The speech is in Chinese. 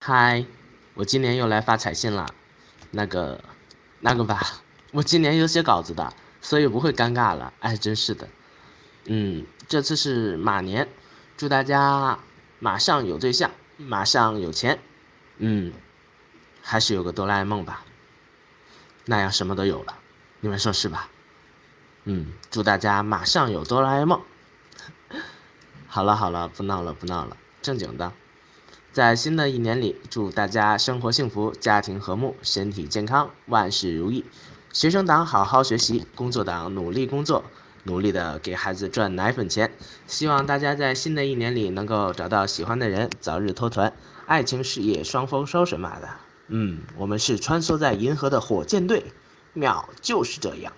嗨，我今年又来发彩信了，那个，那个吧，我今年有写稿子的，所以不会尴尬了。哎，真是的，嗯，这次是马年，祝大家马上有对象，马上有钱，嗯，还是有个哆啦 A 梦吧，那样什么都有了，你们说是吧？嗯，祝大家马上有哆啦 A 梦。好了好了，不闹了不闹了，正经的。在新的一年里，祝大家生活幸福，家庭和睦，身体健康，万事如意。学生党好好学习，工作党努力工作，努力的给孩子赚奶粉钱。希望大家在新的一年里能够找到喜欢的人，早日脱团，爱情事业双丰收什么的。嗯，我们是穿梭在银河的火箭队，妙就是这样。